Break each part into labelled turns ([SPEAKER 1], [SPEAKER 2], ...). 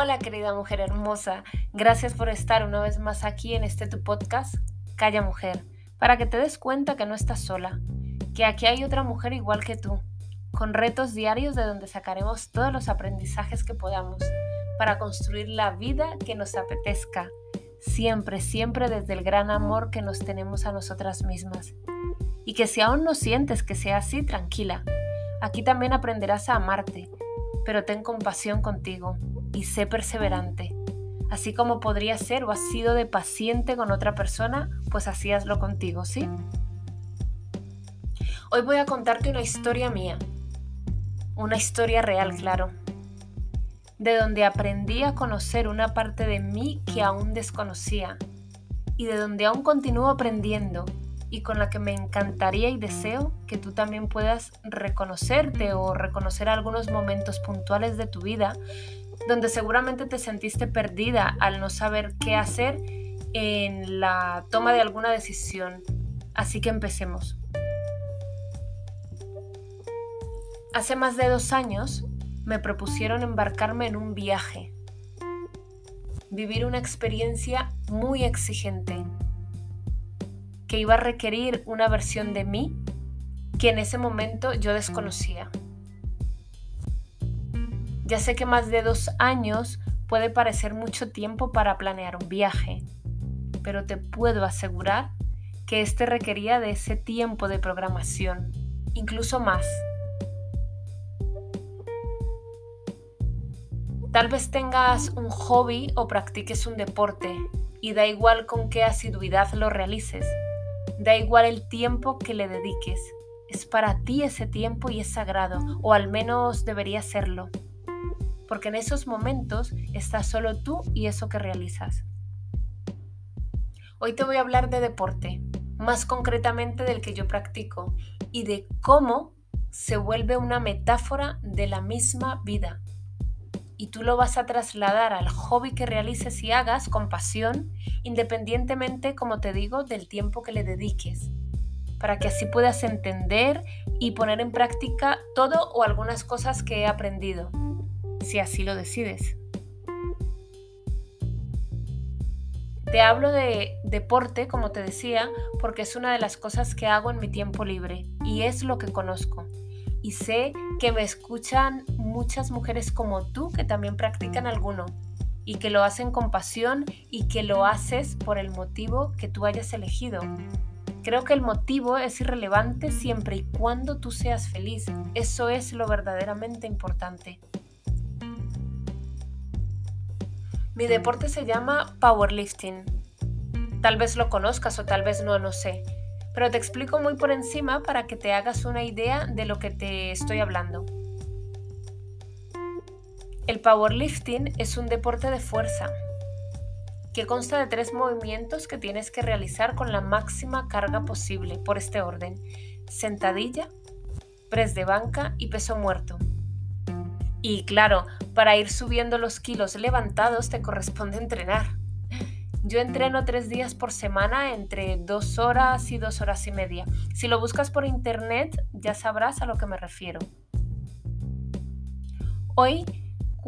[SPEAKER 1] Hola querida mujer hermosa, gracias por estar una vez más aquí en este tu podcast, Calla Mujer, para que te des cuenta que no estás sola, que aquí hay otra mujer igual que tú, con retos diarios de donde sacaremos todos los aprendizajes que podamos para construir la vida que nos apetezca, siempre, siempre desde el gran amor que nos tenemos a nosotras mismas. Y que si aún no sientes que sea así, tranquila. Aquí también aprenderás a amarte, pero ten compasión contigo y sé perseverante. Así como podría ser o has sido de paciente con otra persona, pues así hazlo contigo, ¿sí? Hoy voy a contarte una historia mía. Una historia real, claro. De donde aprendí a conocer una parte de mí que aún desconocía y de donde aún continúo aprendiendo y con la que me encantaría y deseo que tú también puedas reconocerte o reconocer algunos momentos puntuales de tu vida donde seguramente te sentiste perdida al no saber qué hacer en la toma de alguna decisión. Así que empecemos. Hace más de dos años me propusieron embarcarme en un viaje, vivir una experiencia muy exigente que iba a requerir una versión de mí que en ese momento yo desconocía. Ya sé que más de dos años puede parecer mucho tiempo para planear un viaje, pero te puedo asegurar que este requería de ese tiempo de programación, incluso más. Tal vez tengas un hobby o practiques un deporte y da igual con qué asiduidad lo realices. Da igual el tiempo que le dediques. Es para ti ese tiempo y es sagrado, o al menos debería serlo. Porque en esos momentos estás solo tú y eso que realizas. Hoy te voy a hablar de deporte, más concretamente del que yo practico y de cómo se vuelve una metáfora de la misma vida y tú lo vas a trasladar al hobby que realices y hagas con pasión, independientemente, como te digo, del tiempo que le dediques, para que así puedas entender y poner en práctica todo o algunas cosas que he aprendido, si así lo decides. Te hablo de deporte, como te decía, porque es una de las cosas que hago en mi tiempo libre y es lo que conozco. Y sé que me escuchan muchas mujeres como tú que también practican alguno y que lo hacen con pasión y que lo haces por el motivo que tú hayas elegido. Creo que el motivo es irrelevante siempre y cuando tú seas feliz. Eso es lo verdaderamente importante. Mi deporte se llama powerlifting. Tal vez lo conozcas o tal vez no, no sé. Pero te explico muy por encima para que te hagas una idea de lo que te estoy hablando. El powerlifting es un deporte de fuerza que consta de tres movimientos que tienes que realizar con la máxima carga posible por este orden. Sentadilla, press de banca y peso muerto. Y claro, para ir subiendo los kilos levantados te corresponde entrenar. Yo entreno tres días por semana entre dos horas y dos horas y media. Si lo buscas por internet ya sabrás a lo que me refiero. Hoy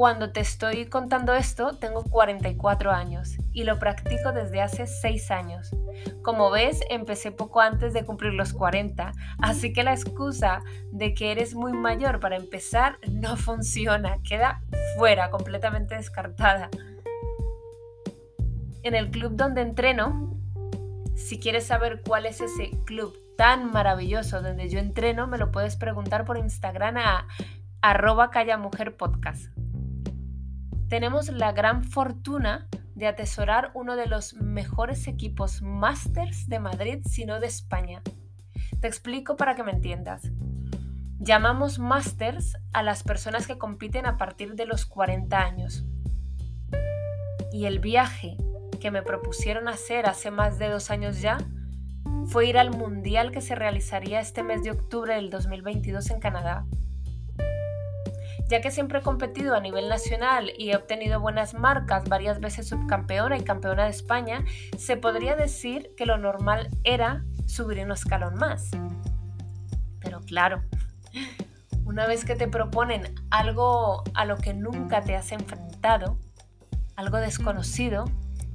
[SPEAKER 1] cuando te estoy contando esto, tengo 44 años y lo practico desde hace 6 años. Como ves, empecé poco antes de cumplir los 40, así que la excusa de que eres muy mayor para empezar no funciona, queda fuera, completamente descartada. En el club donde entreno, si quieres saber cuál es ese club tan maravilloso donde yo entreno, me lo puedes preguntar por Instagram a arroba callamujerpodcast tenemos la gran fortuna de atesorar uno de los mejores equipos Masters de Madrid, si no de España. Te explico para que me entiendas. Llamamos Masters a las personas que compiten a partir de los 40 años. Y el viaje que me propusieron hacer hace más de dos años ya fue ir al Mundial que se realizaría este mes de octubre del 2022 en Canadá ya que siempre he competido a nivel nacional y he obtenido buenas marcas, varias veces subcampeona y campeona de España, se podría decir que lo normal era subir un escalón más. Pero claro, una vez que te proponen algo a lo que nunca te has enfrentado, algo desconocido,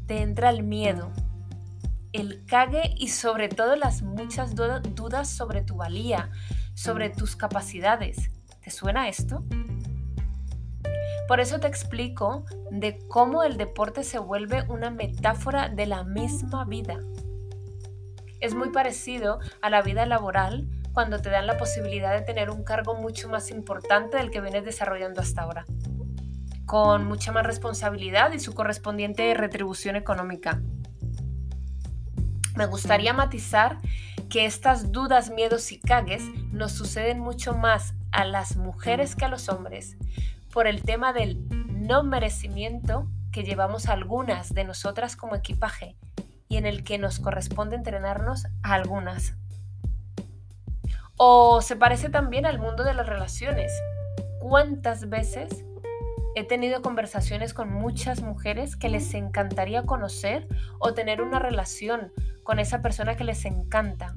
[SPEAKER 1] te entra el miedo, el cague y sobre todo las muchas dudas sobre tu valía, sobre tus capacidades. ¿Te suena esto? Por eso te explico de cómo el deporte se vuelve una metáfora de la misma vida. Es muy parecido a la vida laboral cuando te dan la posibilidad de tener un cargo mucho más importante del que vienes desarrollando hasta ahora, con mucha más responsabilidad y su correspondiente retribución económica. Me gustaría matizar que estas dudas, miedos y cagues nos suceden mucho más a las mujeres que a los hombres, por el tema del no merecimiento que llevamos algunas de nosotras como equipaje y en el que nos corresponde entrenarnos a algunas. O se parece también al mundo de las relaciones. ¿Cuántas veces he tenido conversaciones con muchas mujeres que les encantaría conocer o tener una relación con esa persona que les encanta?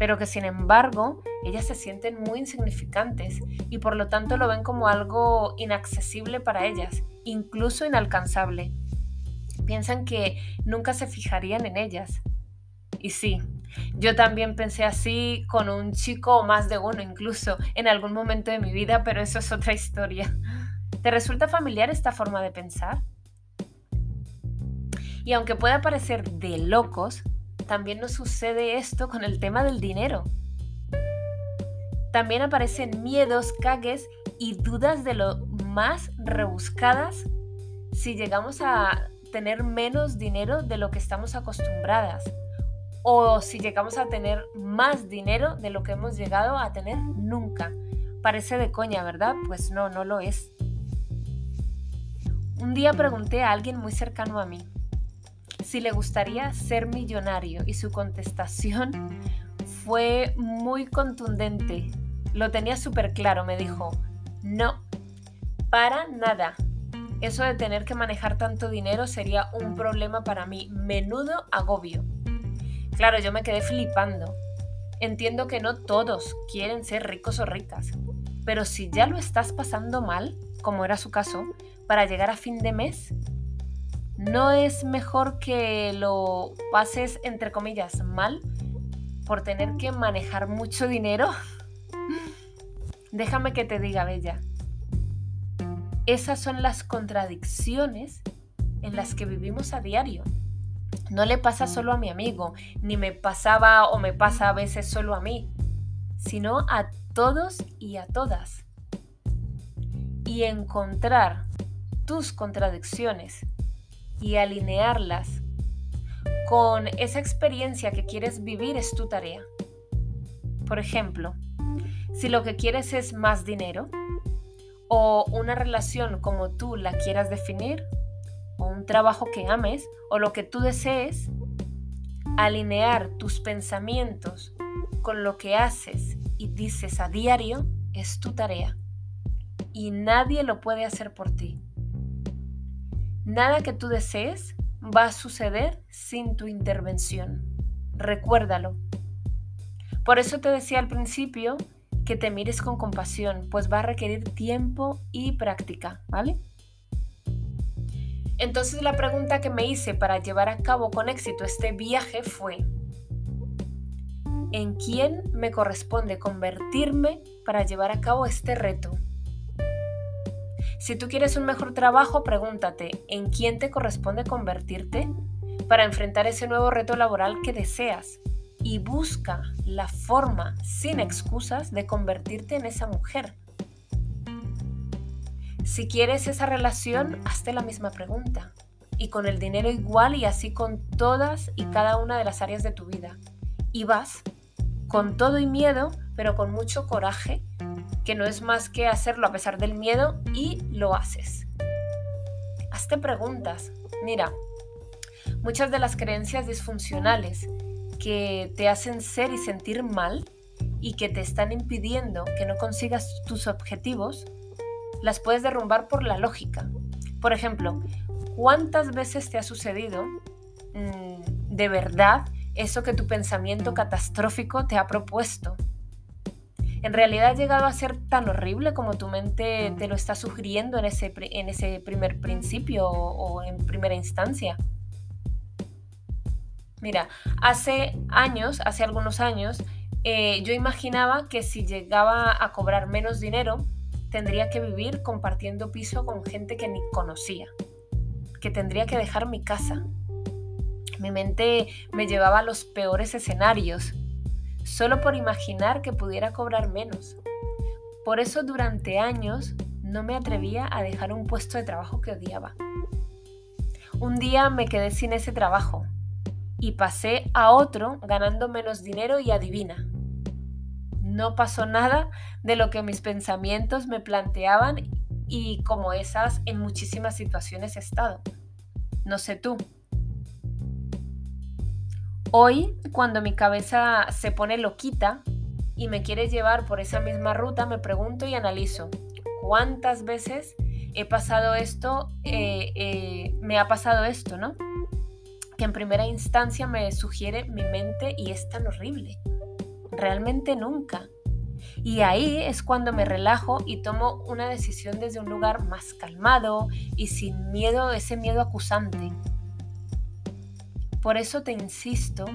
[SPEAKER 1] Pero que sin embargo ellas se sienten muy insignificantes y por lo tanto lo ven como algo inaccesible para ellas, incluso inalcanzable. Piensan que nunca se fijarían en ellas. Y sí, yo también pensé así con un chico o más de uno incluso en algún momento de mi vida, pero eso es otra historia. ¿Te resulta familiar esta forma de pensar? Y aunque pueda parecer de locos, también nos sucede esto con el tema del dinero. También aparecen miedos, cagues y dudas de lo más rebuscadas si llegamos a tener menos dinero de lo que estamos acostumbradas o si llegamos a tener más dinero de lo que hemos llegado a tener nunca. Parece de coña, ¿verdad? Pues no, no lo es. Un día pregunté a alguien muy cercano a mí, si le gustaría ser millonario y su contestación fue muy contundente. Lo tenía súper claro, me dijo, no, para nada. Eso de tener que manejar tanto dinero sería un problema para mí, menudo agobio. Claro, yo me quedé flipando. Entiendo que no todos quieren ser ricos o ricas, pero si ya lo estás pasando mal, como era su caso, para llegar a fin de mes, ¿No es mejor que lo pases, entre comillas, mal por tener que manejar mucho dinero? Déjame que te diga, Bella. Esas son las contradicciones en las que vivimos a diario. No le pasa solo a mi amigo, ni me pasaba o me pasa a veces solo a mí, sino a todos y a todas. Y encontrar tus contradicciones y alinearlas con esa experiencia que quieres vivir es tu tarea. Por ejemplo, si lo que quieres es más dinero, o una relación como tú la quieras definir, o un trabajo que ames, o lo que tú desees, alinear tus pensamientos con lo que haces y dices a diario es tu tarea. Y nadie lo puede hacer por ti. Nada que tú desees va a suceder sin tu intervención. Recuérdalo. Por eso te decía al principio que te mires con compasión, pues va a requerir tiempo y práctica, ¿vale? Entonces la pregunta que me hice para llevar a cabo con éxito este viaje fue, ¿en quién me corresponde convertirme para llevar a cabo este reto? Si tú quieres un mejor trabajo, pregúntate, ¿en quién te corresponde convertirte para enfrentar ese nuevo reto laboral que deseas? Y busca la forma, sin excusas, de convertirte en esa mujer. Si quieres esa relación, hazte la misma pregunta. Y con el dinero igual y así con todas y cada una de las áreas de tu vida. Y vas con todo y miedo, pero con mucho coraje que no es más que hacerlo a pesar del miedo y lo haces. Hazte preguntas. Mira, muchas de las creencias disfuncionales que te hacen ser y sentir mal y que te están impidiendo que no consigas tus objetivos, las puedes derrumbar por la lógica. Por ejemplo, ¿cuántas veces te ha sucedido mm, de verdad eso que tu pensamiento catastrófico te ha propuesto? ¿En realidad ha llegado a ser tan horrible como tu mente te lo está sugiriendo en ese, en ese primer principio o, en primera instancia? Mira, hace años, hace algunos años, eh, yo imaginaba que si llegaba a cobrar menos dinero, tendría que vivir compartiendo piso con gente que ni conocía, que tendría que dejar mi casa. Mi mente me llevaba a los peores escenarios, solo por imaginar que pudiera cobrar menos. Por eso durante años no me atrevía a dejar un puesto de trabajo que odiaba. Un día me quedé sin ese trabajo y pasé a otro ganando menos dinero y adivina. No pasó nada de lo que mis pensamientos me planteaban y como esas en muchísimas situaciones he estado. No sé tú, Hoy, cuando mi cabeza se pone loquita y me quiere llevar por esa misma ruta, me pregunto y analizo cuántas veces he pasado esto, eh, eh, me ha pasado esto, ¿no? Que en primera instancia me sugiere mi mente y es tan horrible. Realmente nunca. Y ahí es cuando me relajo y tomo una decisión desde un lugar más calmado y sin miedo, ese miedo acusante. Por eso te insisto,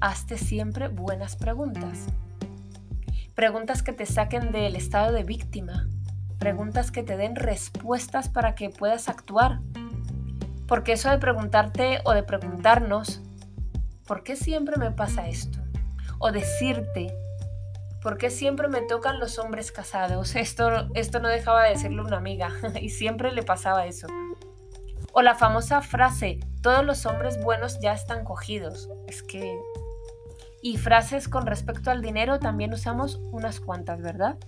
[SPEAKER 1] hazte siempre buenas preguntas. Preguntas que te saquen del estado de víctima. Preguntas que te den respuestas para que puedas actuar. Porque eso de preguntarte o de preguntarnos, ¿por qué siempre me pasa esto? O decirte, ¿por qué siempre me tocan los hombres casados? Esto, esto no dejaba de decirle una amiga y siempre le pasaba eso. O la famosa frase, todos los hombres buenos ya están cogidos. Es que... Y frases con respecto al dinero también usamos unas cuantas, ¿verdad?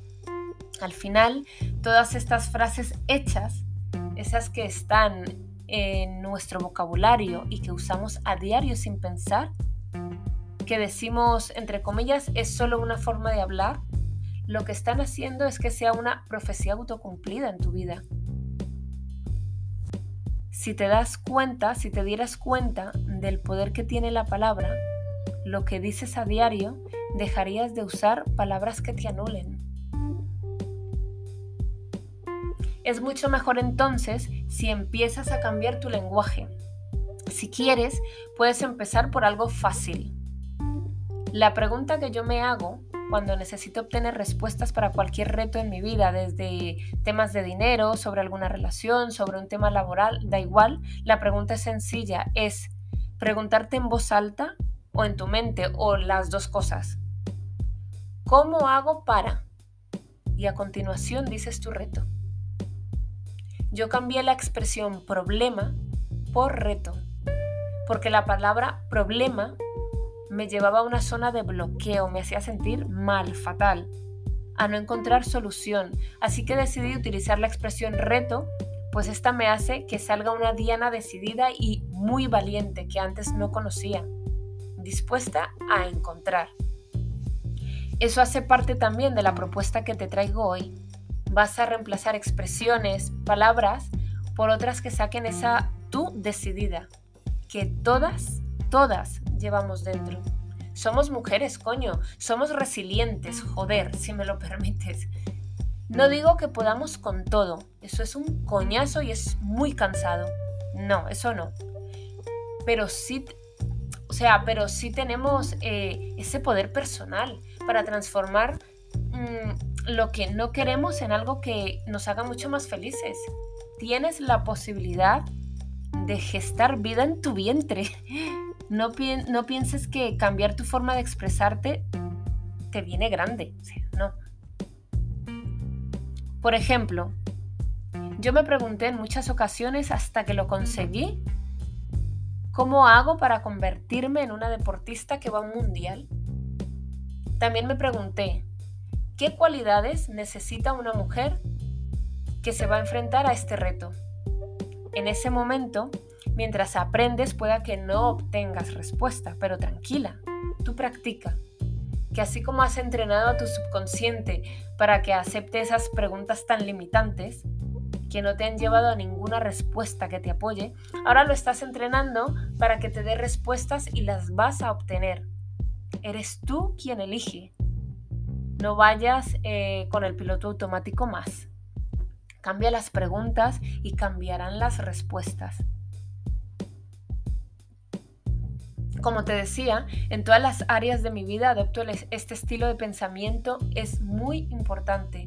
[SPEAKER 1] Al final, todas estas frases hechas, esas que están en nuestro vocabulario y que usamos a diario sin pensar, que decimos, entre comillas, es solo una forma de hablar, lo que están haciendo es que sea una profecía autocumplida en tu vida si te das cuenta, si te dieras cuenta del poder que tiene la palabra, lo que dices a diario, dejarías de usar palabras que te anulen. Es mucho mejor entonces si empiezas a cambiar tu lenguaje. Si quieres, puedes empezar por algo fácil. La pregunta que yo me hago cuando necesito obtener respuestas para cualquier reto en mi vida, desde temas de dinero, sobre alguna relación, sobre un tema laboral, da igual, la pregunta es sencilla, es preguntarte en voz alta o en tu mente o las dos cosas. ¿Cómo hago para? Y a continuación dices tu reto. Yo cambié la expresión problema por reto, porque la palabra problema me llevaba a una zona de bloqueo, me hacía sentir mal, fatal, a no encontrar solución. Así que decidí utilizar la expresión reto, pues esta me hace que salga una Diana decidida y muy valiente que antes no conocía, dispuesta a encontrar. Eso hace parte también de la propuesta que te traigo hoy. Vas a reemplazar expresiones, palabras, por otras que saquen esa tú decidida, que todas, todas llevamos dentro. Somos mujeres, coño, somos resilientes, joder, si me lo permites. No digo que podamos con todo, eso es un coñazo y es muy cansado. No, eso no. Pero sí, o sea, pero sí tenemos eh, ese poder personal para transformar mm, lo que no queremos en algo que nos haga mucho más felices. Tienes la posibilidad de gestar vida en tu vientre. No, pienses que cambiar tu forma de expresarte te viene grande. no. Por ejemplo, yo me pregunté en muchas ocasiones hasta que lo conseguí, ¿cómo hago para convertirme en una deportista que va a un mundial? También me pregunté, ¿qué cualidades necesita una mujer que se va a enfrentar a este reto? En ese momento Mientras aprendes pueda que no obtengas respuesta, pero tranquila, tú practica. Que así como has entrenado a tu subconsciente para que acepte esas preguntas tan limitantes, que no te han llevado a ninguna respuesta que te apoye, ahora lo estás entrenando para que te dé respuestas y las vas a obtener. Eres tú quien elige. no vayas eh, con el piloto automático más. Cambia las preguntas y cambiarán las respuestas. Como te decía, en todas las áreas de mi vida adopto este estilo de pensamiento, es muy importante.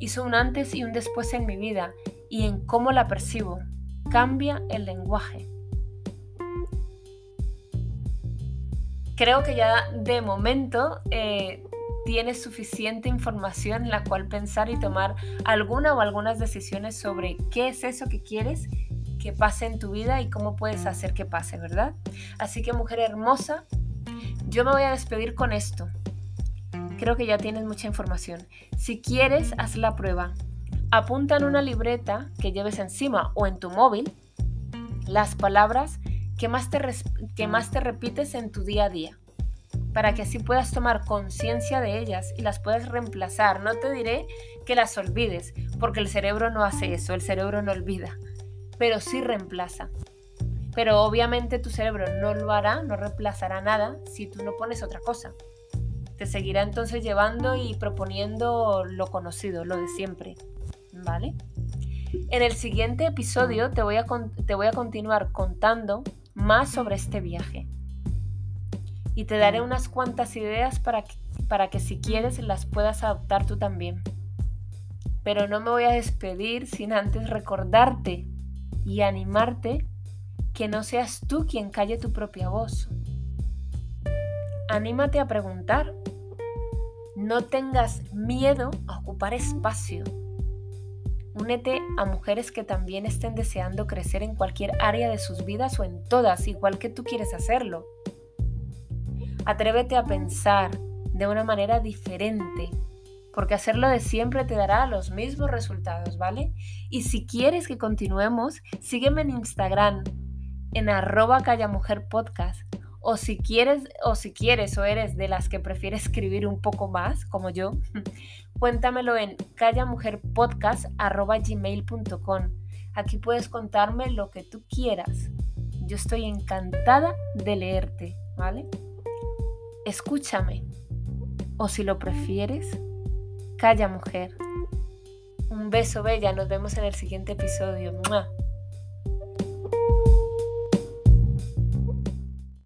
[SPEAKER 1] Hizo un antes y un después en mi vida y en cómo la percibo. Cambia el lenguaje. Creo que ya de momento eh, tienes suficiente información en la cual pensar y tomar alguna o algunas decisiones sobre qué es eso que quieres que pase en tu vida y cómo puedes hacer que pase, ¿verdad? Así que mujer hermosa, yo me voy a despedir con esto. Creo que ya tienes mucha información. Si quieres, haz la prueba. Apunta en una libreta que lleves encima o en tu móvil las palabras que más te, que más te repites en tu día a día para que así puedas tomar conciencia de ellas y las puedas reemplazar. No te diré que las olvides, porque el cerebro no hace eso, el cerebro no olvida, pero sí reemplaza. Pero obviamente tu cerebro no lo hará, no reemplazará nada si tú no pones otra cosa. Te seguirá entonces llevando y proponiendo lo conocido, lo de siempre. ¿Vale? En el siguiente episodio te voy a, te voy a continuar contando más sobre este viaje y te daré unas cuantas ideas para que, para que si quieres las puedas adoptar tú también. Pero no me voy a despedir sin antes recordarte y animarte que no seas tú quien calle tu propia voz. Anímate a preguntar. No tengas miedo a ocupar espacio. Únete a mujeres que también estén deseando crecer en cualquier área de sus vidas o en todas, igual que tú quieres hacerlo. Atrévete a pensar de una manera diferente, porque hacerlo de siempre te dará los mismos resultados, ¿vale? Y si quieres que continuemos, sígueme en Instagram, en arroba callamujerpodcast. O si quieres, o si quieres o eres de las que prefiere escribir un poco más, como yo, cuéntamelo en callamujerpodcast.gmail.com. Aquí puedes contarme lo que tú quieras. Yo estoy encantada de leerte, ¿vale? escúchame. O si lo prefieres, calla mujer. Un beso bella, nos vemos en el siguiente episodio.